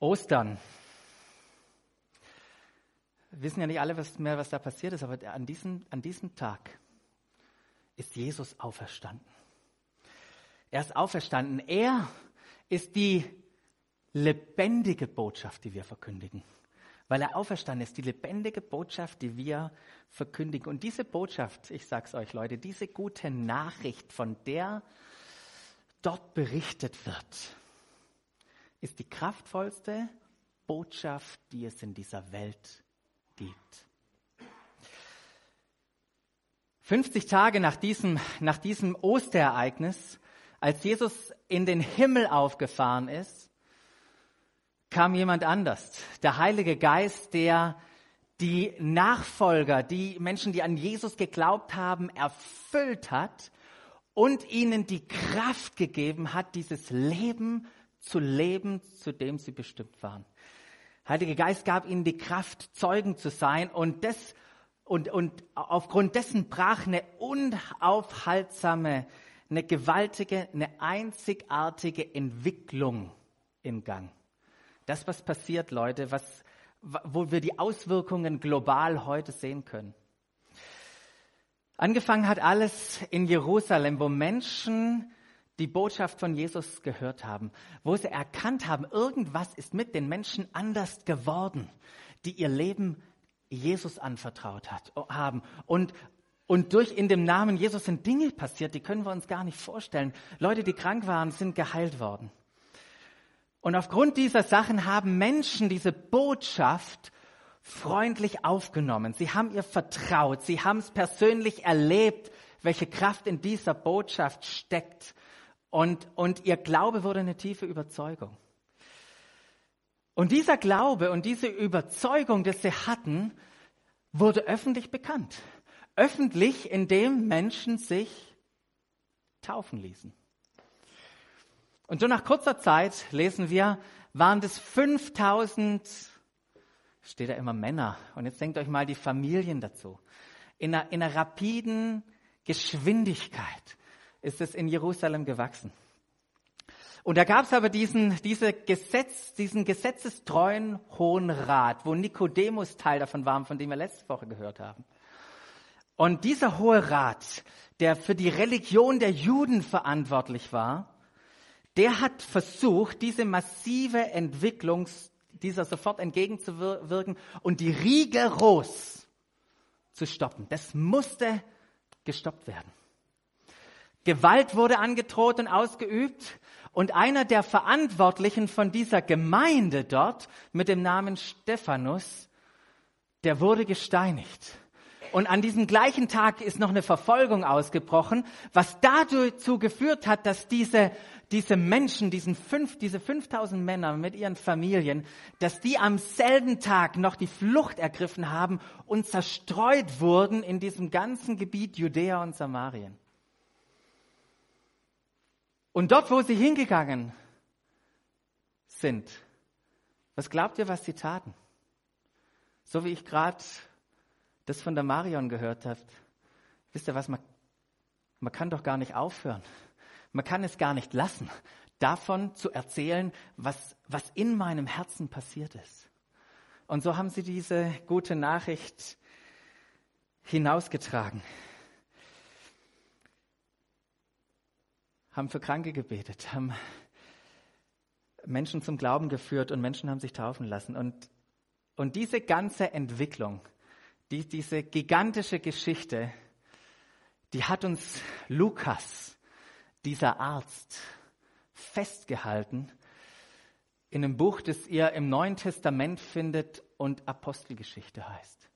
Ostern. Wir wissen ja nicht alle was mehr, was da passiert ist, aber an diesem, an diesem Tag ist Jesus auferstanden. Er ist auferstanden. Er ist die lebendige Botschaft, die wir verkündigen. Weil er auferstanden ist, die lebendige Botschaft, die wir verkündigen. Und diese Botschaft, ich sag's euch Leute, diese gute Nachricht, von der dort berichtet wird, ist die kraftvollste Botschaft, die es in dieser Welt gibt. 50 Tage nach diesem, nach diesem Osterereignis, als Jesus in den Himmel aufgefahren ist, kam jemand anders. Der Heilige Geist, der die Nachfolger, die Menschen, die an Jesus geglaubt haben, erfüllt hat und ihnen die Kraft gegeben hat, dieses Leben zu leben, zu dem sie bestimmt waren. Heilige Geist gab ihnen die Kraft, Zeugen zu sein und, das, und, und aufgrund dessen brach eine unaufhaltsame, eine gewaltige, eine einzigartige Entwicklung in Gang. Das, was passiert, Leute, was, wo wir die Auswirkungen global heute sehen können. Angefangen hat alles in Jerusalem, wo Menschen die Botschaft von Jesus gehört haben, wo sie erkannt haben, irgendwas ist mit den Menschen anders geworden, die ihr Leben Jesus anvertraut hat, haben. Und, und durch in dem Namen Jesus sind Dinge passiert, die können wir uns gar nicht vorstellen. Leute, die krank waren, sind geheilt worden. Und aufgrund dieser Sachen haben Menschen diese Botschaft freundlich aufgenommen. Sie haben ihr vertraut. Sie haben es persönlich erlebt, welche Kraft in dieser Botschaft steckt. Und, und ihr Glaube wurde eine tiefe Überzeugung. Und dieser Glaube und diese Überzeugung, die sie hatten, wurde öffentlich bekannt. Öffentlich, indem Menschen sich taufen ließen. Und so nach kurzer Zeit lesen wir, waren das 5000, steht da immer Männer. Und jetzt denkt euch mal die Familien dazu. In einer, in einer rapiden Geschwindigkeit ist es in Jerusalem gewachsen. Und da gab es aber diesen, diese Gesetz, diesen gesetzestreuen Hohen Rat, wo Nikodemus Teil davon war, von dem wir letzte Woche gehört haben. Und dieser Hohe Rat, der für die Religion der Juden verantwortlich war, der hat versucht, diese massive Entwicklung dieser sofort entgegenzuwirken und die rigoros zu stoppen. Das musste gestoppt werden. Gewalt wurde angedroht und ausgeübt. Und einer der Verantwortlichen von dieser Gemeinde dort mit dem Namen Stephanus, der wurde gesteinigt. Und an diesem gleichen Tag ist noch eine Verfolgung ausgebrochen, was dazu geführt hat, dass diese, diese Menschen, diesen fünf, diese 5000 Männer mit ihren Familien, dass die am selben Tag noch die Flucht ergriffen haben und zerstreut wurden in diesem ganzen Gebiet Judäa und Samarien. Und dort, wo sie hingegangen sind, was glaubt ihr, was sie taten? So wie ich gerade das von der Marion gehört habe. Wisst ihr was, man, man kann doch gar nicht aufhören. Man kann es gar nicht lassen, davon zu erzählen, was, was in meinem Herzen passiert ist. Und so haben sie diese gute Nachricht hinausgetragen. Haben für Kranke gebetet, haben Menschen zum Glauben geführt und Menschen haben sich taufen lassen. Und, und diese ganze Entwicklung, die, diese gigantische Geschichte, die hat uns Lukas, dieser Arzt, festgehalten in einem Buch, das ihr im Neuen Testament findet und Apostelgeschichte heißt.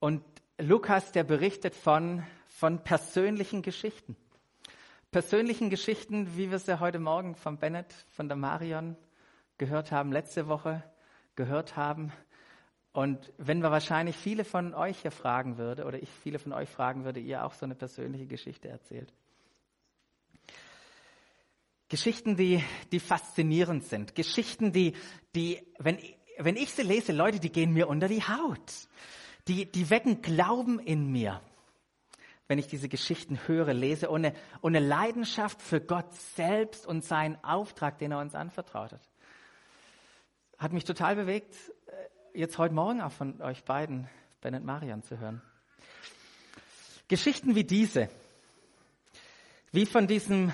Und Lukas, der berichtet von, von persönlichen Geschichten. Persönlichen Geschichten, wie wir es ja heute Morgen von Bennett, von der Marion gehört haben, letzte Woche gehört haben. Und wenn wir wahrscheinlich viele von euch hier fragen würde, oder ich viele von euch fragen würde, ihr auch so eine persönliche Geschichte erzählt. Geschichten, die, die faszinierend sind. Geschichten, die, die, wenn, wenn ich sie lese, Leute, die gehen mir unter die Haut die, die wecken Glauben in mir. wenn ich diese Geschichten höre, lese, ohne, ohne Leidenschaft für Gott selbst und seinen Auftrag, den er uns anvertraut hat. Hat mich total bewegt, äh, jetzt heute Morgen auch von euch beiden, Ben und Marian, zu hören. Geschichten wie diese, wie von diesem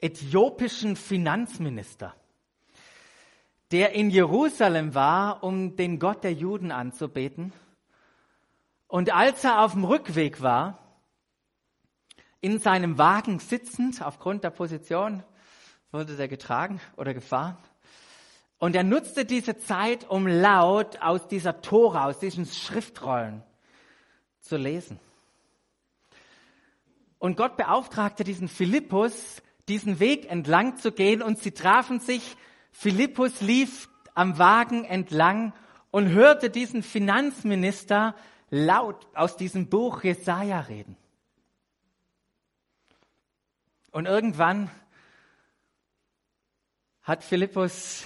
äthiopischen Finanzminister, der in Jerusalem war, um den Gott der Juden anzubeten. Und als er auf dem Rückweg war, in seinem Wagen sitzend, aufgrund der Position, wurde der getragen oder gefahren. Und er nutzte diese Zeit, um laut aus dieser Tora, aus diesen Schriftrollen zu lesen. Und Gott beauftragte diesen Philippus, diesen Weg entlang zu gehen und sie trafen sich. Philippus lief am Wagen entlang und hörte diesen Finanzminister laut aus diesem Buch Jesaja reden. Und irgendwann hat Philippus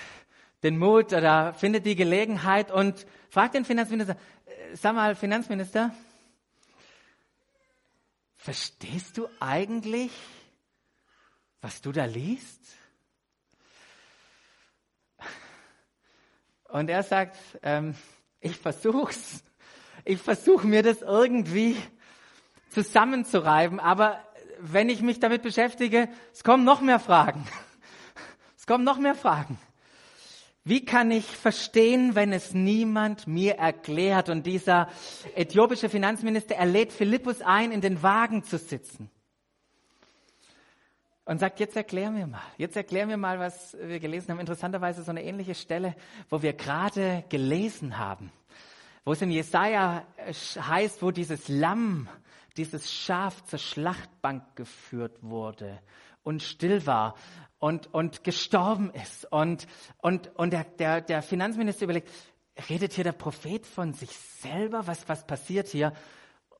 den Mut oder findet die Gelegenheit und fragt den Finanzminister, äh, sag mal, Finanzminister, verstehst du eigentlich, was du da liest? Und er sagt, ähm, ich versuch's. Ich versuche mir das irgendwie zusammenzureiben, aber wenn ich mich damit beschäftige, es kommen noch mehr Fragen. Es kommen noch mehr Fragen. Wie kann ich verstehen, wenn es niemand mir erklärt? Und dieser äthiopische Finanzminister, er lädt Philippus ein, in den Wagen zu sitzen. Und sagt, jetzt erklär mir mal, jetzt erklär mir mal, was wir gelesen haben. Interessanterweise so eine ähnliche Stelle, wo wir gerade gelesen haben. Wo es in Jesaja heißt, wo dieses Lamm, dieses Schaf zur Schlachtbank geführt wurde und still war und, und gestorben ist. Und, und, und der, der, der Finanzminister überlegt, redet hier der Prophet von sich selber? Was, was passiert hier?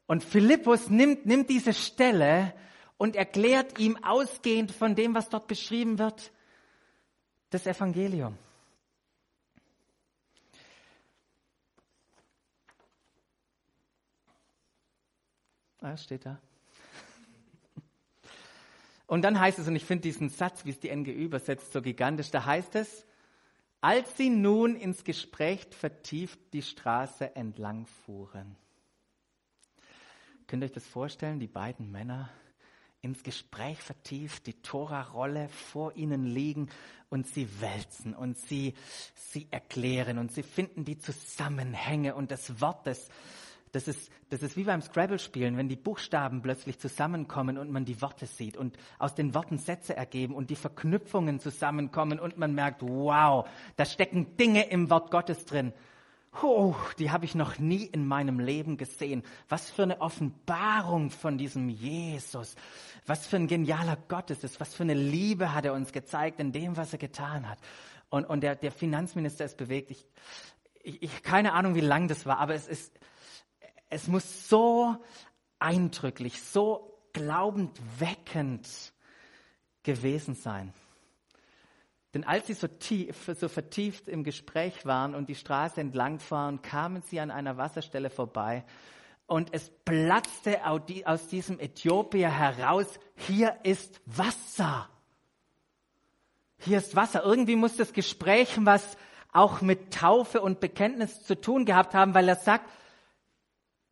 Und Philippus nimmt, nimmt diese Stelle und erklärt ihm ausgehend von dem, was dort beschrieben wird, das Evangelium. Ah, steht da. Und dann heißt es, und ich finde diesen Satz, wie es die NGÜ übersetzt, so gigantisch, da heißt es, als sie nun ins Gespräch vertieft die Straße entlang fuhren. Könnt ihr euch das vorstellen, die beiden Männer ins Gespräch vertieft, die Tora-Rolle vor ihnen liegen und sie wälzen und sie, sie erklären und sie finden die Zusammenhänge und das Wort des, das ist, das ist wie beim Scrabble-Spielen, wenn die Buchstaben plötzlich zusammenkommen und man die Worte sieht und aus den Worten Sätze ergeben und die Verknüpfungen zusammenkommen und man merkt, wow, da stecken Dinge im Wort Gottes drin. Oh, die habe ich noch nie in meinem Leben gesehen. Was für eine Offenbarung von diesem Jesus. Was für ein genialer Gott ist es. Was für eine Liebe hat er uns gezeigt in dem, was er getan hat. Und, und der, der Finanzminister ist bewegt. Ich, ich, keine Ahnung, wie lang das war, aber es ist, es muss so eindrücklich, so glaubendweckend gewesen sein. Denn als sie so, tief, so vertieft im Gespräch waren und die Straße entlang fahren, kamen sie an einer Wasserstelle vorbei und es platzte aus diesem Äthiopier heraus, hier ist Wasser. Hier ist Wasser. Irgendwie muss das Gespräch was auch mit Taufe und Bekenntnis zu tun gehabt haben, weil er sagt,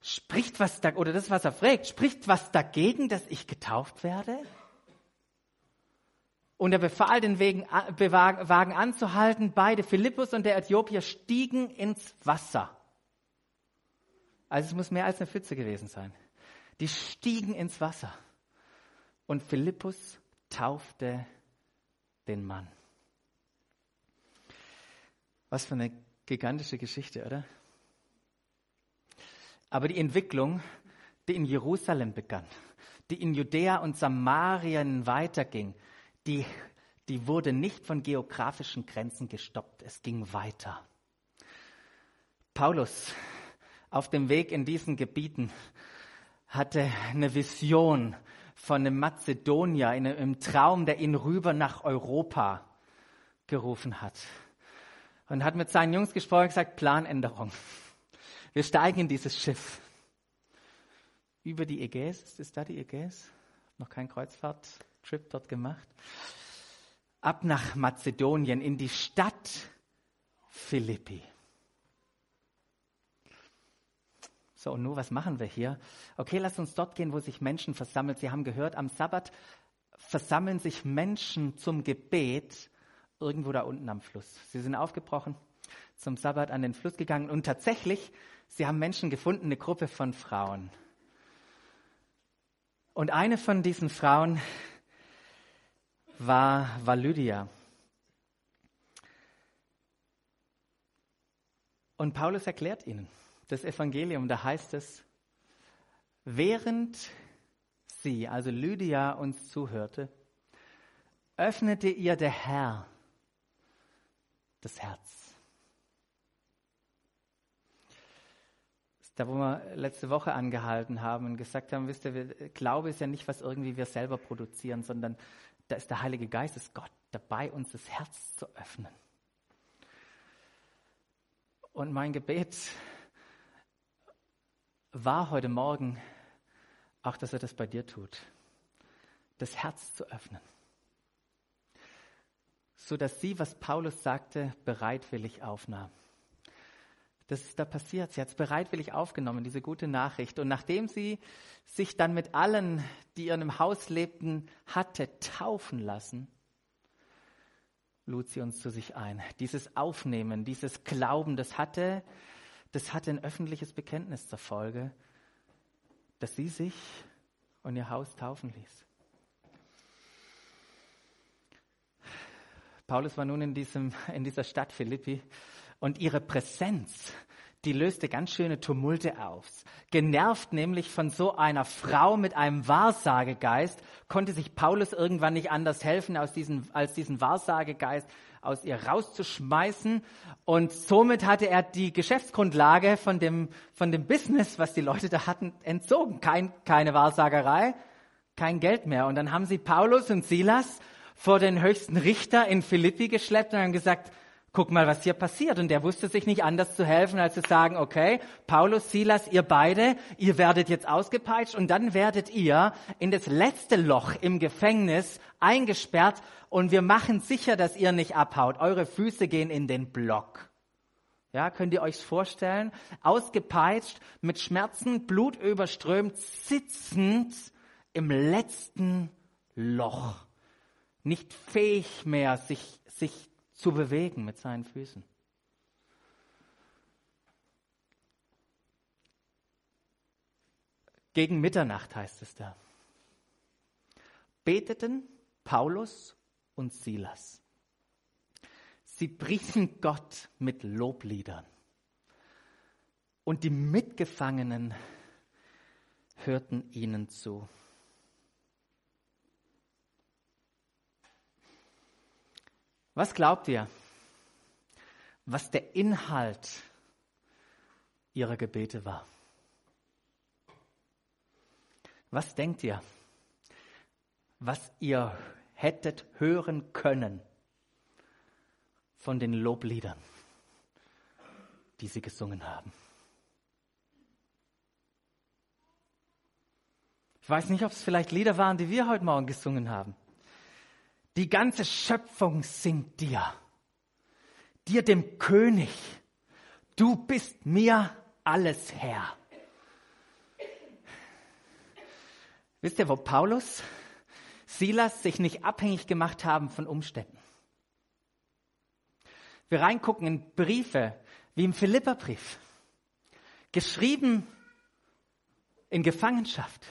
Spricht was da, oder das, was er fragt, spricht was dagegen, dass ich getauft werde? Und er befahl, den Wegen, Wagen anzuhalten. Beide, Philippus und der Äthiopier, stiegen ins Wasser. Also es muss mehr als eine Pfütze gewesen sein. Die stiegen ins Wasser. Und Philippus taufte den Mann. Was für eine gigantische Geschichte, oder? Aber die Entwicklung, die in Jerusalem begann, die in Judäa und Samarien weiterging, die, die wurde nicht von geografischen Grenzen gestoppt. Es ging weiter. Paulus auf dem Weg in diesen Gebieten hatte eine Vision von einem Mazedonier in einem Traum, der ihn rüber nach Europa gerufen hat. Und hat mit seinen Jungs gesprochen und gesagt, Planänderung. Wir steigen in dieses Schiff. über die Ägäis. Ist da die Ägäis? Noch kein Kreuzfahrt-Trip dort gemacht. Ab nach Mazedonien in die Stadt Philippi. So, und nun, was machen wir hier? Okay, lass uns dort gehen, wo sich Menschen versammeln. Sie haben gehört, am Sabbat versammeln sich Menschen zum Gebet irgendwo da unten am Fluss. Sie sind aufgebrochen, zum Sabbat an den Fluss gegangen und tatsächlich, sie haben Menschen gefunden, eine Gruppe von Frauen. Und eine von diesen Frauen war, war Lydia. Und Paulus erklärt ihnen das Evangelium, da heißt es, während sie, also Lydia, uns zuhörte, öffnete ihr der Herr das Herz. Das ist da, wo wir letzte Woche angehalten haben und gesagt haben, wisst ihr, Glaube ist ja nicht, was irgendwie wir selber produzieren, sondern da ist der Heilige Geist, ist Gott dabei, uns das Herz zu öffnen. Und mein Gebet war heute Morgen auch, dass er das bei dir tut, das Herz zu öffnen, so dass sie, was Paulus sagte, bereitwillig aufnahm. Das ist da passiert. Sie hat es bereitwillig aufgenommen, diese gute Nachricht. Und nachdem sie sich dann mit allen, die in ihrem Haus lebten, hatte taufen lassen, lud sie uns zu sich ein. Dieses Aufnehmen, dieses Glauben, das hatte, das hatte ein öffentliches Bekenntnis zur Folge, dass sie sich und ihr Haus taufen ließ. Paulus war nun in, diesem, in dieser Stadt Philippi und ihre Präsenz, die löste ganz schöne Tumulte aus. Genervt nämlich von so einer Frau mit einem Wahrsagegeist, konnte sich Paulus irgendwann nicht anders helfen, aus diesen, als diesen Wahrsagegeist aus ihr rauszuschmeißen. Und somit hatte er die Geschäftsgrundlage von dem, von dem Business, was die Leute da hatten, entzogen. Kein, keine Wahrsagerei, kein Geld mehr. Und dann haben sie Paulus und Silas vor den höchsten Richter in Philippi geschleppt und haben gesagt, guck mal, was hier passiert. Und der wusste sich nicht anders zu helfen, als zu sagen, okay, Paulus, Silas, ihr beide, ihr werdet jetzt ausgepeitscht und dann werdet ihr in das letzte Loch im Gefängnis eingesperrt und wir machen sicher, dass ihr nicht abhaut. Eure Füße gehen in den Block. Ja, könnt ihr euch vorstellen? Ausgepeitscht, mit Schmerzen, Blut überströmt, sitzend im letzten Loch. Nicht fähig mehr, sich, sich zu bewegen mit seinen Füßen. Gegen Mitternacht heißt es da. Beteten Paulus und Silas. Sie priesen Gott mit Lobliedern. Und die Mitgefangenen hörten ihnen zu. Was glaubt ihr, was der Inhalt ihrer Gebete war? Was denkt ihr, was ihr hättet hören können von den Lobliedern, die sie gesungen haben? Ich weiß nicht, ob es vielleicht Lieder waren, die wir heute Morgen gesungen haben. Die ganze Schöpfung singt dir, dir dem König. Du bist mir alles Herr. Wisst ihr, wo Paulus, Silas sich nicht abhängig gemacht haben von Umständen? Wir reingucken in Briefe, wie im Philipperbrief, geschrieben in Gefangenschaft.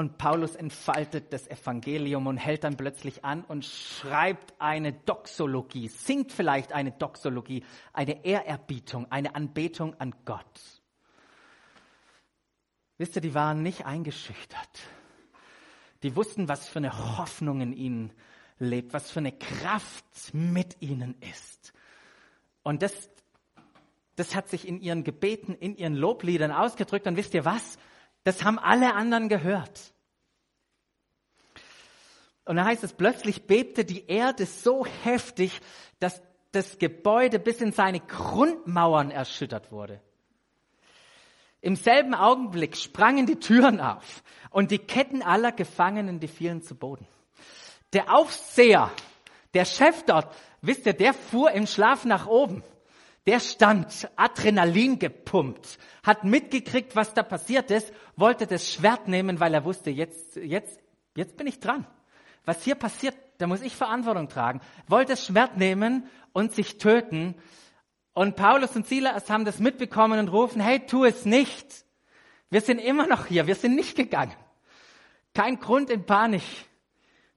Und Paulus entfaltet das Evangelium und hält dann plötzlich an und schreibt eine Doxologie, singt vielleicht eine Doxologie, eine Ehrerbietung, eine Anbetung an Gott. Wisst ihr, die waren nicht eingeschüchtert. Die wussten, was für eine Hoffnung in ihnen lebt, was für eine Kraft mit ihnen ist. Und das, das hat sich in ihren Gebeten, in ihren Lobliedern ausgedrückt. Und wisst ihr was? Das haben alle anderen gehört. Und da heißt es, plötzlich bebte die Erde so heftig, dass das Gebäude bis in seine Grundmauern erschüttert wurde. Im selben Augenblick sprangen die Türen auf und die Ketten aller Gefangenen, die fielen zu Boden. Der Aufseher, der Chef dort, wisst ihr, der fuhr im Schlaf nach oben. Der stand Adrenalin gepumpt, hat mitgekriegt, was da passiert ist, wollte das Schwert nehmen, weil er wusste, jetzt, jetzt, jetzt bin ich dran. Was hier passiert, da muss ich Verantwortung tragen. Wollte das Schwert nehmen und sich töten. Und Paulus und Silas haben das mitbekommen und rufen, hey, tu es nicht. Wir sind immer noch hier, wir sind nicht gegangen. Kein Grund in Panik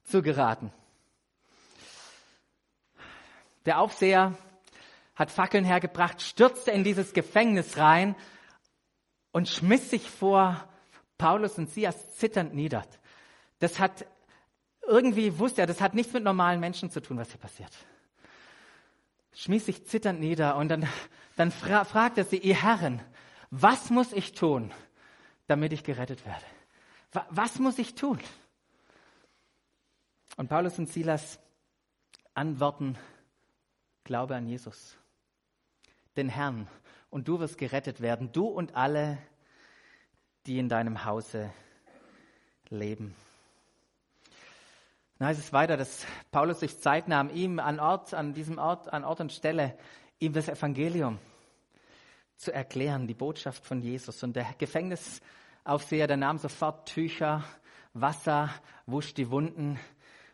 zu geraten. Der Aufseher hat Fackeln hergebracht, stürzte in dieses Gefängnis rein und schmiss sich vor Paulus und Sias zitternd nieder. Das hat irgendwie wusste er, das hat nichts mit normalen Menschen zu tun, was hier passiert. Schmiss sich zitternd nieder und dann, dann fra fragt er sie, ihr Herren, was muss ich tun, damit ich gerettet werde? Was muss ich tun? Und Paulus und Silas antworten, glaube an Jesus, den Herrn, und du wirst gerettet werden, du und alle, die in deinem Hause leben. Dann heißt es weiter, dass Paulus sich Zeit nahm, ihm an Ort, an diesem Ort, an Ort und Stelle, ihm das Evangelium zu erklären, die Botschaft von Jesus. Und der Gefängnisaufseher, der nahm sofort Tücher, Wasser, wusch die Wunden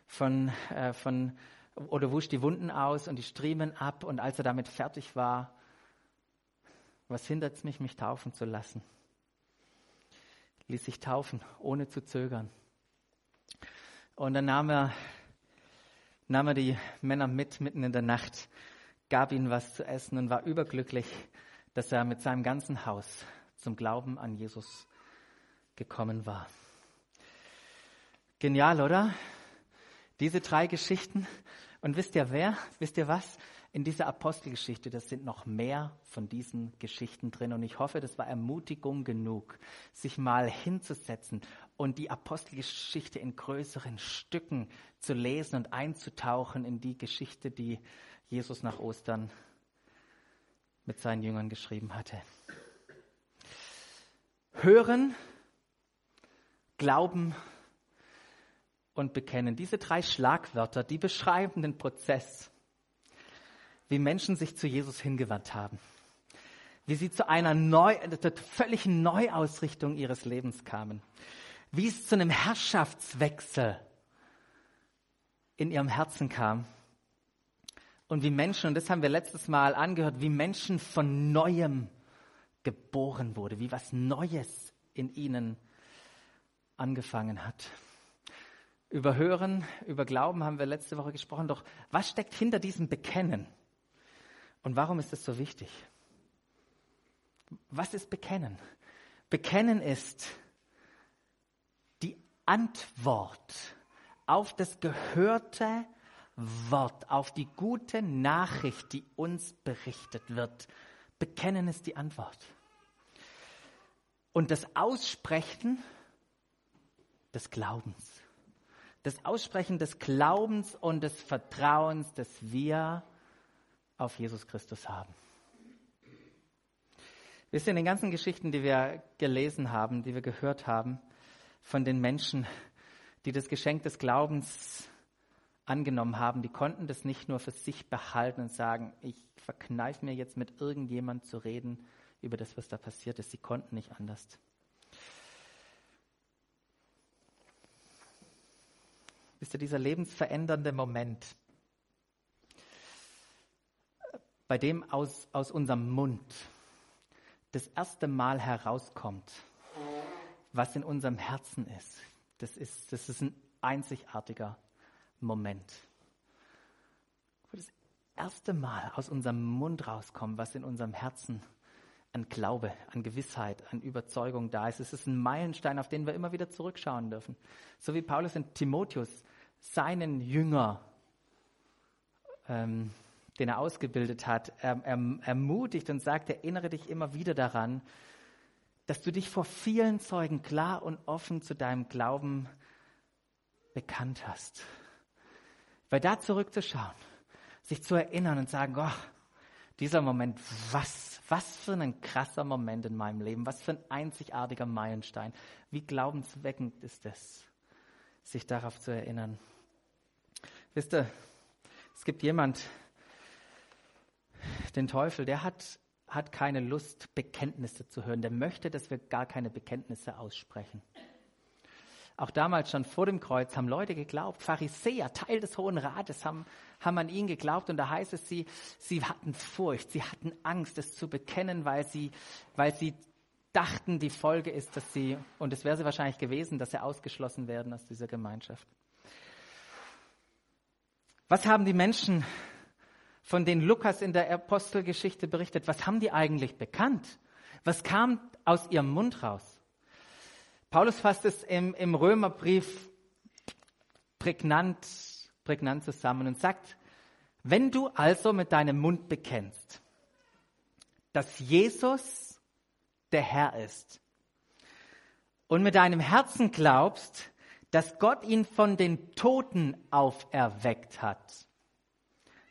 von, äh, von, oder wusch die Wunden aus und die Striemen ab. Und als er damit fertig war, was hindert es mich, mich taufen zu lassen? Ließ sich taufen, ohne zu zögern. Und dann nahm er, nahm er die Männer mit, mitten in der Nacht, gab ihnen was zu essen und war überglücklich, dass er mit seinem ganzen Haus zum Glauben an Jesus gekommen war. Genial, oder? Diese drei Geschichten. Und wisst ihr wer? Wisst ihr was? In dieser Apostelgeschichte, das sind noch mehr von diesen Geschichten drin. Und ich hoffe, das war Ermutigung genug, sich mal hinzusetzen und die Apostelgeschichte in größeren Stücken zu lesen und einzutauchen in die Geschichte, die Jesus nach Ostern mit seinen Jüngern geschrieben hatte. Hören, glauben und bekennen. Diese drei Schlagwörter, die beschreiben den Prozess, wie Menschen sich zu Jesus hingewandt haben, wie sie zu einer neu, völligen Neuausrichtung ihres Lebens kamen, wie es zu einem Herrschaftswechsel in ihrem Herzen kam und wie Menschen, und das haben wir letztes Mal angehört, wie Menschen von neuem geboren wurde, wie was Neues in ihnen angefangen hat. Über Hören, über Glauben haben wir letzte Woche gesprochen, doch was steckt hinter diesem Bekennen? Und warum ist es so wichtig? Was ist Bekennen? Bekennen ist die Antwort auf das gehörte Wort, auf die gute Nachricht, die uns berichtet wird. Bekennen ist die Antwort. Und das Aussprechen des Glaubens. Das Aussprechen des Glaubens und des Vertrauens, das wir auf Jesus Christus haben. Wisst ihr, in den ganzen Geschichten, die wir gelesen haben, die wir gehört haben, von den Menschen, die das Geschenk des Glaubens angenommen haben, die konnten das nicht nur für sich behalten und sagen, ich verkneife mir jetzt mit irgendjemand zu reden über das, was da passiert ist. Sie konnten nicht anders. Wisst ihr, dieser lebensverändernde Moment, bei dem aus, aus unserem Mund das erste Mal herauskommt, was in unserem Herzen ist. Das ist, das ist ein einzigartiger Moment. Wo das erste Mal aus unserem Mund rauskommt, was in unserem Herzen an Glaube, an Gewissheit, an Überzeugung da ist. Es ist ein Meilenstein, auf den wir immer wieder zurückschauen dürfen. So wie Paulus in Timotheus seinen Jünger ähm, den er ausgebildet hat, er, er, ermutigt und sagt, erinnere dich immer wieder daran, dass du dich vor vielen Zeugen klar und offen zu deinem Glauben bekannt hast. Weil da zurückzuschauen, sich zu erinnern und sagen, oh, dieser Moment, was, was für ein krasser Moment in meinem Leben, was für ein einzigartiger Meilenstein. Wie glaubensweckend ist es, sich darauf zu erinnern. Wisst ihr, es gibt jemand, den Teufel, der hat, hat keine Lust, Bekenntnisse zu hören. Der möchte, dass wir gar keine Bekenntnisse aussprechen. Auch damals schon vor dem Kreuz haben Leute geglaubt, Pharisäer, Teil des Hohen Rates, haben, haben an ihn geglaubt. Und da heißt es, sie, sie hatten Furcht, sie hatten Angst, es zu bekennen, weil sie, weil sie dachten, die Folge ist, dass sie, und es wäre sie wahrscheinlich gewesen, dass sie ausgeschlossen werden aus dieser Gemeinschaft. Was haben die Menschen, von denen Lukas in der Apostelgeschichte berichtet, was haben die eigentlich bekannt? Was kam aus ihrem Mund raus? Paulus fasst es im, im Römerbrief prägnant, prägnant zusammen und sagt, wenn du also mit deinem Mund bekennst, dass Jesus der Herr ist und mit deinem Herzen glaubst, dass Gott ihn von den Toten auferweckt hat,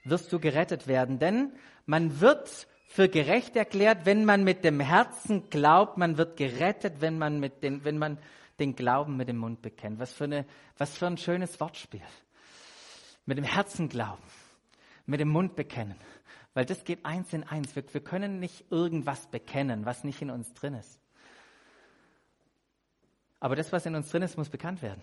wirst du gerettet werden. Denn man wird für gerecht erklärt, wenn man mit dem Herzen glaubt, man wird gerettet, wenn man, mit den, wenn man den Glauben mit dem Mund bekennt. Was für, eine, was für ein schönes Wortspiel. Mit dem Herzen glauben, mit dem Mund bekennen. Weil das geht eins in eins. Wir, wir können nicht irgendwas bekennen, was nicht in uns drin ist. Aber das, was in uns drin ist, muss bekannt werden.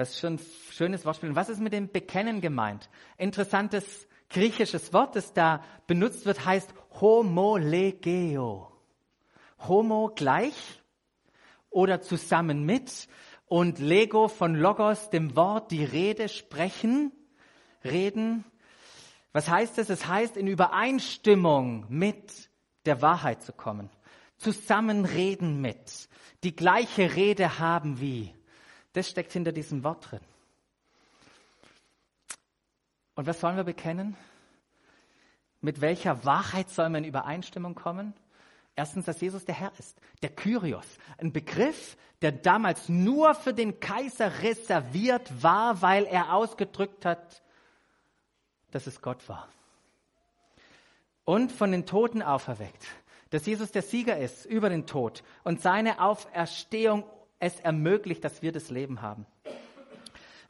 Was für ein schönes Wortspiel. Und was ist mit dem Bekennen gemeint? Interessantes griechisches Wort, das da benutzt wird, heißt homolegeo. Homo gleich oder zusammen mit und Lego von Logos, dem Wort, die Rede, sprechen, reden. Was heißt es? Es heißt, in Übereinstimmung mit der Wahrheit zu kommen. Zusammen reden mit. Die gleiche Rede haben wie. Das steckt hinter diesem Wort drin. Und was sollen wir bekennen? Mit welcher Wahrheit soll man in Übereinstimmung kommen? Erstens, dass Jesus der Herr ist, der Kyrios, ein Begriff, der damals nur für den Kaiser reserviert war, weil er ausgedrückt hat, dass es Gott war. Und von den Toten auferweckt, dass Jesus der Sieger ist über den Tod und seine Auferstehung es ermöglicht, dass wir das Leben haben.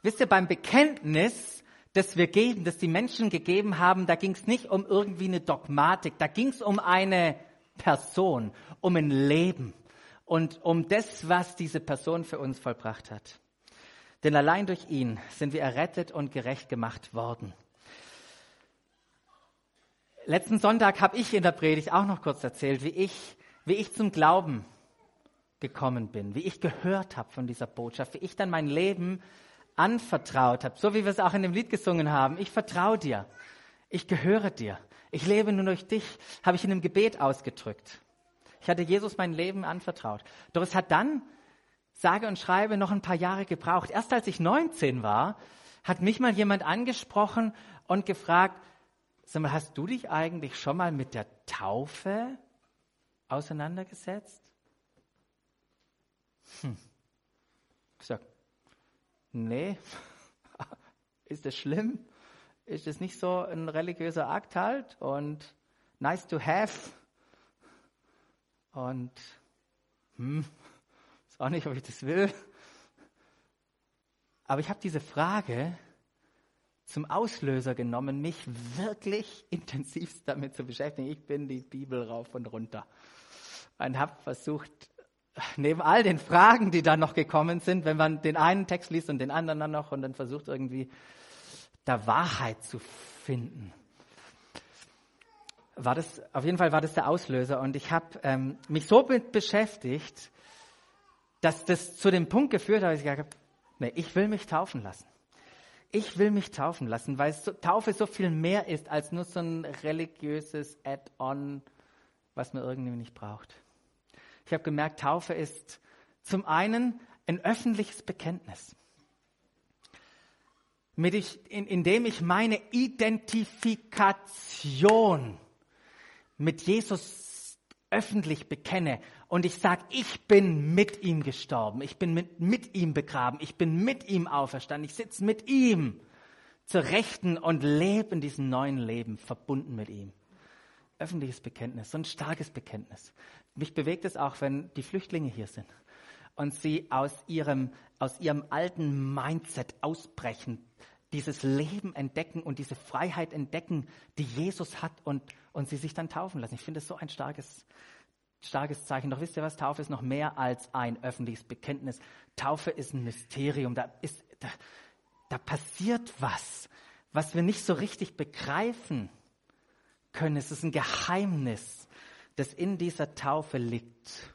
Wisst ihr, beim Bekenntnis das wir geben, das die Menschen gegeben haben, da ging es nicht um irgendwie eine Dogmatik, da ging es um eine Person, um ein Leben und um das, was diese Person für uns vollbracht hat. Denn allein durch ihn sind wir errettet und gerecht gemacht worden. Letzten Sonntag habe ich in der Predigt auch noch kurz erzählt, wie ich, wie ich zum Glauben gekommen bin, wie ich gehört habe von dieser Botschaft, wie ich dann mein Leben anvertraut habe, so wie wir es auch in dem Lied gesungen haben. Ich vertraue dir. Ich gehöre dir. Ich lebe nur durch dich, habe ich in einem Gebet ausgedrückt. Ich hatte Jesus mein Leben anvertraut. Doch es hat dann, sage und schreibe, noch ein paar Jahre gebraucht. Erst als ich 19 war, hat mich mal jemand angesprochen und gefragt, sag mal, hast du dich eigentlich schon mal mit der Taufe auseinandergesetzt? Hm. Ich sag, Nee. Ist das schlimm? Ist das nicht so ein religiöser Akt halt? Und nice to have? Und hm, weiß auch nicht, ob ich das will. Aber ich habe diese Frage zum Auslöser genommen, mich wirklich intensiv damit zu beschäftigen. Ich bin die Bibel rauf und runter und habe versucht, neben all den Fragen, die da noch gekommen sind, wenn man den einen Text liest und den anderen dann noch und dann versucht irgendwie da Wahrheit zu finden. War das, auf jeden Fall war das der Auslöser und ich habe ähm, mich so mit beschäftigt, dass das zu dem Punkt geführt hat, dass ich gesagt habe, nee, ich will mich taufen lassen. Ich will mich taufen lassen, weil so, Taufe so viel mehr ist als nur so ein religiöses Add-on, was man irgendwie nicht braucht. Ich habe gemerkt, Taufe ist zum einen ein öffentliches Bekenntnis, mit ich, in, in dem ich meine Identifikation mit Jesus öffentlich bekenne. Und ich sage, ich bin mit ihm gestorben, ich bin mit, mit ihm begraben, ich bin mit ihm auferstanden, ich sitze mit ihm zur Rechten und lebe in diesem neuen Leben, verbunden mit ihm. Öffentliches Bekenntnis, so ein starkes Bekenntnis. Mich bewegt es auch, wenn die Flüchtlinge hier sind und sie aus ihrem, aus ihrem alten Mindset ausbrechen, dieses Leben entdecken und diese Freiheit entdecken, die Jesus hat und, und sie sich dann taufen lassen. Ich finde es so ein starkes, starkes Zeichen. Doch wisst ihr was? Taufe ist noch mehr als ein öffentliches Bekenntnis. Taufe ist ein Mysterium. Da, ist, da, da passiert was, was wir nicht so richtig begreifen können. Es ist ein Geheimnis, das in dieser Taufe liegt.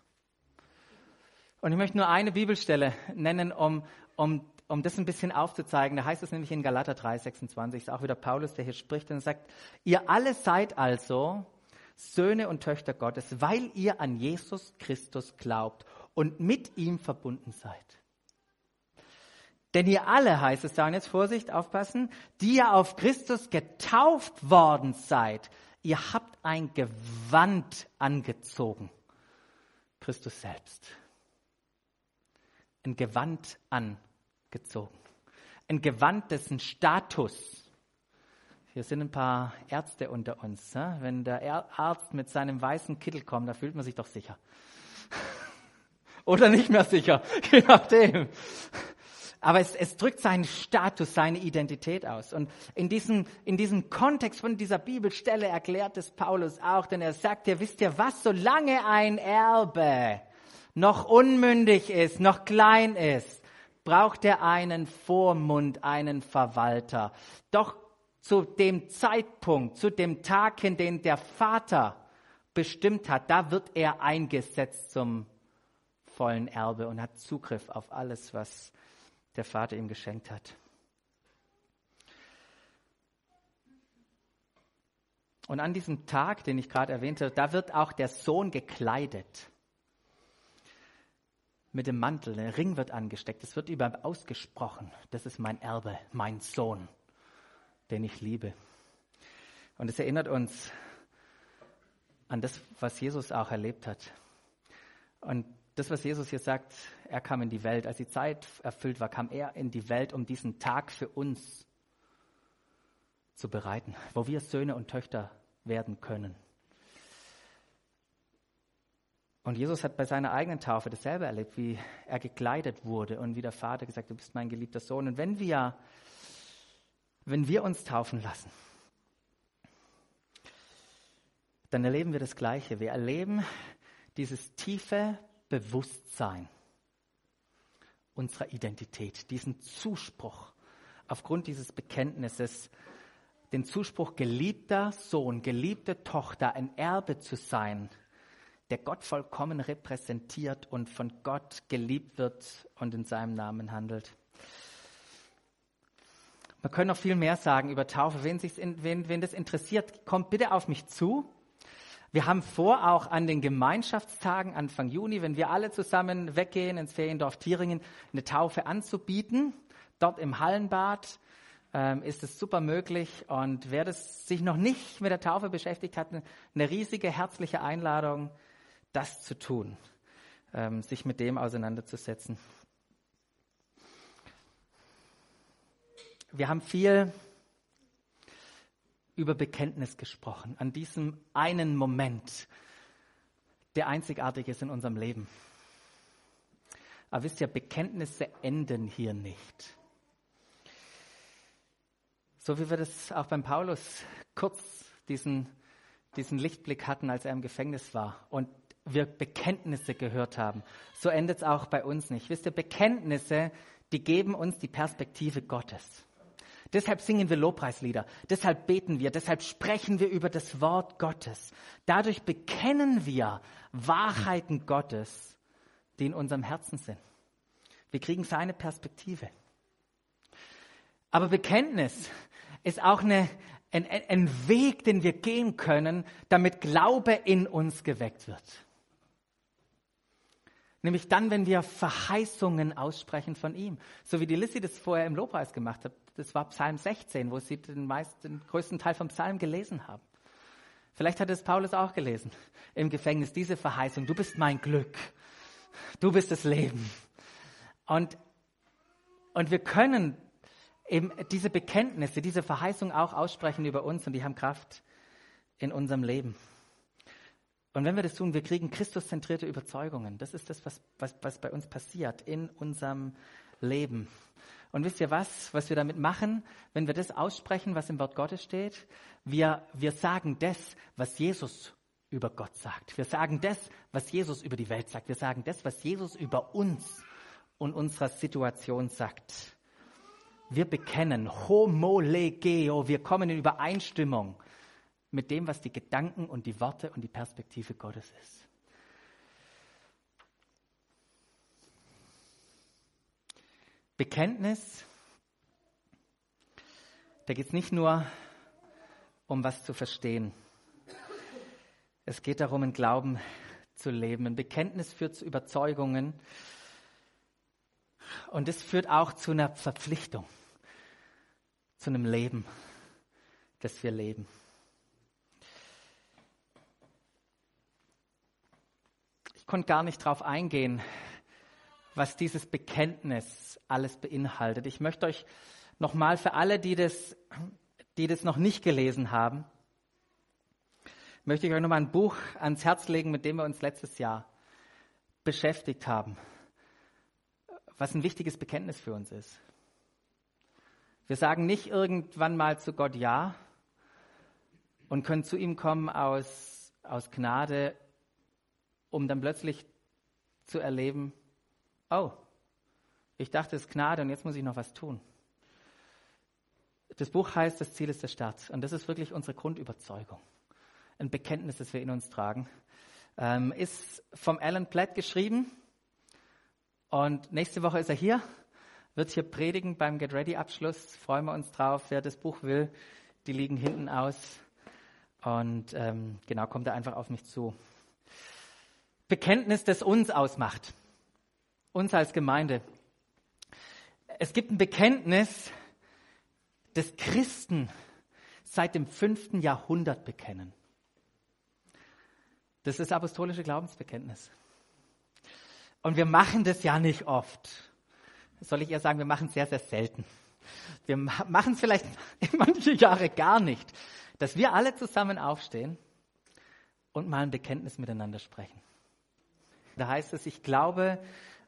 Und ich möchte nur eine Bibelstelle nennen, um, um, um das ein bisschen aufzuzeigen. Da heißt es nämlich in Galater 3, 26, ist auch wieder Paulus, der hier spricht und sagt, ihr alle seid also Söhne und Töchter Gottes, weil ihr an Jesus Christus glaubt und mit ihm verbunden seid. Denn ihr alle, heißt es da, und jetzt Vorsicht, aufpassen, die ihr auf Christus getauft worden seid, ihr habt ein Gewand angezogen. Christus selbst. Ein Gewand angezogen. Ein Gewand, dessen Status. Hier sind ein paar Ärzte unter uns. Ne? Wenn der Arzt mit seinem weißen Kittel kommt, da fühlt man sich doch sicher. Oder nicht mehr sicher, je nachdem. Aber es, es drückt seinen Status, seine Identität aus. Und in diesem, in diesem Kontext von dieser Bibelstelle erklärt es Paulus auch, denn er sagt ja, wisst ihr was, solange ein Erbe noch unmündig ist, noch klein ist, braucht er einen Vormund, einen Verwalter. Doch zu dem Zeitpunkt, zu dem Tag, in den der Vater bestimmt hat, da wird er eingesetzt zum vollen Erbe und hat Zugriff auf alles, was der Vater ihm geschenkt hat. Und an diesem Tag, den ich gerade erwähnte, da wird auch der Sohn gekleidet. Mit dem Mantel, der Ring wird angesteckt, es wird über ausgesprochen, das ist mein Erbe, mein Sohn, den ich liebe. Und es erinnert uns an das, was Jesus auch erlebt hat. Und das, was Jesus hier sagt, er kam in die Welt. Als die Zeit erfüllt war, kam er in die Welt, um diesen Tag für uns zu bereiten, wo wir Söhne und Töchter werden können. Und Jesus hat bei seiner eigenen Taufe dasselbe erlebt, wie er gekleidet wurde und wie der Vater gesagt, du bist mein geliebter Sohn. Und wenn wir, wenn wir uns taufen lassen, dann erleben wir das Gleiche. Wir erleben dieses tiefe Bewusstsein unserer Identität, diesen Zuspruch aufgrund dieses Bekenntnisses, den Zuspruch geliebter Sohn, geliebte Tochter, ein Erbe zu sein, der Gott vollkommen repräsentiert und von Gott geliebt wird und in seinem Namen handelt. Man könnte noch viel mehr sagen über Taufe. Wen, wen, wen das interessiert, kommt bitte auf mich zu. Wir haben vor, auch an den Gemeinschaftstagen Anfang Juni, wenn wir alle zusammen weggehen ins Feriendorf Thieringen, eine Taufe anzubieten. Dort im Hallenbad ähm, ist es super möglich. Und wer das sich noch nicht mit der Taufe beschäftigt hat, eine riesige herzliche Einladung, das zu tun, ähm, sich mit dem auseinanderzusetzen. Wir haben viel über Bekenntnis gesprochen, an diesem einen Moment, der einzigartig ist in unserem Leben. Aber wisst ihr, Bekenntnisse enden hier nicht. So wie wir das auch beim Paulus kurz diesen, diesen Lichtblick hatten, als er im Gefängnis war und wir Bekenntnisse gehört haben, so endet es auch bei uns nicht. Wisst ihr, Bekenntnisse, die geben uns die Perspektive Gottes. Deshalb singen wir Lobpreislieder, deshalb beten wir, deshalb sprechen wir über das Wort Gottes. Dadurch bekennen wir Wahrheiten Gottes, die in unserem Herzen sind. Wir kriegen seine Perspektive. Aber Bekenntnis ist auch eine, ein, ein Weg, den wir gehen können, damit Glaube in uns geweckt wird. Nämlich dann, wenn wir Verheißungen aussprechen von ihm. So wie die Lissy das vorher im Lobpreis gemacht hat das war Psalm 16, wo sie den, meisten, den größten Teil vom Psalm gelesen haben. Vielleicht hat es Paulus auch gelesen im Gefängnis, diese Verheißung, du bist mein Glück, du bist das Leben. Und, und wir können eben diese Bekenntnisse, diese Verheißung auch aussprechen über uns und die haben Kraft in unserem Leben. Und wenn wir das tun, wir kriegen christuszentrierte Überzeugungen. Das ist das, was, was, was bei uns passiert in unserem Leben. Und wisst ihr was, was wir damit machen, wenn wir das aussprechen, was im Wort Gottes steht? Wir, wir sagen das, was Jesus über Gott sagt. Wir sagen das, was Jesus über die Welt sagt. Wir sagen das, was Jesus über uns und unserer Situation sagt. Wir bekennen homolegeo, wir kommen in Übereinstimmung mit dem, was die Gedanken und die Worte und die Perspektive Gottes ist. Bekenntnis, da geht es nicht nur um was zu verstehen. Es geht darum, in Glauben zu leben. Ein Bekenntnis führt zu Überzeugungen und es führt auch zu einer Verpflichtung, zu einem Leben, das wir leben. Ich konnte gar nicht darauf eingehen, was dieses Bekenntnis alles beinhaltet. Ich möchte euch nochmal für alle, die das, die das noch nicht gelesen haben, möchte ich euch nochmal ein Buch ans Herz legen, mit dem wir uns letztes Jahr beschäftigt haben, was ein wichtiges Bekenntnis für uns ist. Wir sagen nicht irgendwann mal zu Gott Ja und können zu ihm kommen aus, aus Gnade um dann plötzlich zu erleben, oh, ich dachte, es ist Gnade und jetzt muss ich noch was tun. Das Buch heißt, das Ziel ist der Start. Und das ist wirklich unsere Grundüberzeugung. Ein Bekenntnis, das wir in uns tragen. Ähm, ist vom Alan Platt geschrieben. Und nächste Woche ist er hier, wird hier predigen beim Get Ready Abschluss. Freuen wir uns drauf. Wer das Buch will, die liegen hinten aus. Und ähm, genau, kommt er einfach auf mich zu. Bekenntnis, das uns ausmacht. Uns als Gemeinde. Es gibt ein Bekenntnis, das Christen seit dem fünften Jahrhundert bekennen. Das ist apostolische Glaubensbekenntnis. Und wir machen das ja nicht oft. Soll ich eher sagen, wir machen es sehr, sehr selten. Wir machen es vielleicht manche Jahre gar nicht, dass wir alle zusammen aufstehen und mal ein Bekenntnis miteinander sprechen. Da heißt es, ich glaube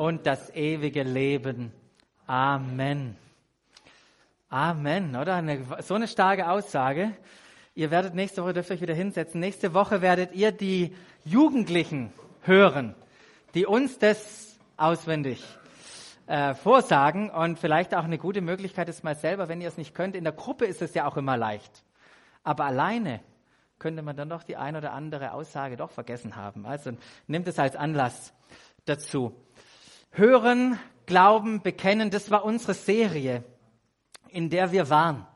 und das ewige Leben. Amen. Amen, oder? Eine, so eine starke Aussage. Ihr werdet nächste Woche, dürft euch wieder hinsetzen, nächste Woche werdet ihr die Jugendlichen hören, die uns das auswendig äh, vorsagen und vielleicht auch eine gute Möglichkeit ist mal selber, wenn ihr es nicht könnt. In der Gruppe ist es ja auch immer leicht. Aber alleine könnte man dann doch die ein oder andere Aussage doch vergessen haben. Also nimmt es als Anlass dazu. Hören, glauben, bekennen, das war unsere Serie, in der wir waren.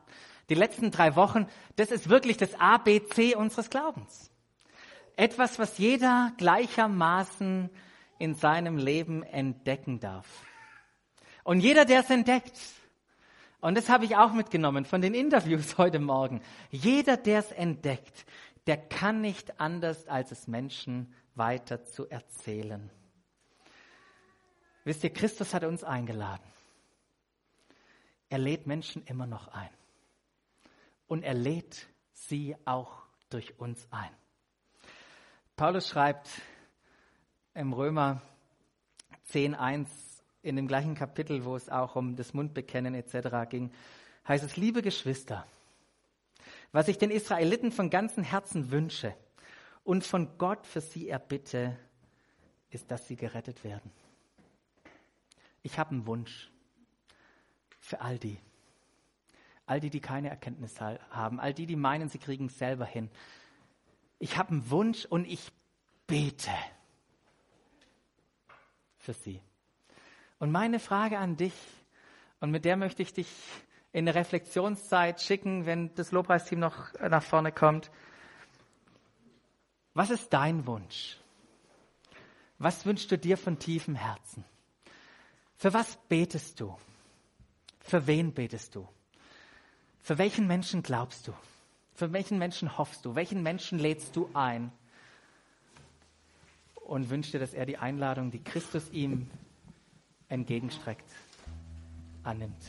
Die letzten drei Wochen, das ist wirklich das ABC unseres Glaubens. Etwas, was jeder gleichermaßen in seinem Leben entdecken darf. Und jeder, der es entdeckt, und das habe ich auch mitgenommen von den Interviews heute Morgen. Jeder, der es entdeckt, der kann nicht anders, als es Menschen weiter zu erzählen. Wisst ihr, Christus hat uns eingeladen. Er lädt Menschen immer noch ein. Und er lädt sie auch durch uns ein. Paulus schreibt im Römer 10.1 in dem gleichen Kapitel, wo es auch um das Mundbekennen etc. ging, heißt es, liebe Geschwister, was ich den Israeliten von ganzem Herzen wünsche und von Gott für sie erbitte, ist, dass sie gerettet werden. Ich habe einen Wunsch für all die. All die, die keine Erkenntnis haben, all die, die meinen, sie kriegen es selber hin. Ich habe einen Wunsch und ich bete für sie. Und meine Frage an dich, und mit der möchte ich dich in eine Reflexionszeit schicken, wenn das Lobpreisteam noch nach vorne kommt. Was ist dein Wunsch? Was wünschst du dir von tiefem Herzen? Für was betest du? Für wen betest du? Für welchen Menschen glaubst du? Für welchen Menschen hoffst du? Welchen Menschen lädst du ein? Und wünschst dir, dass er die Einladung, die Christus ihm entgegenstreckt, annimmt.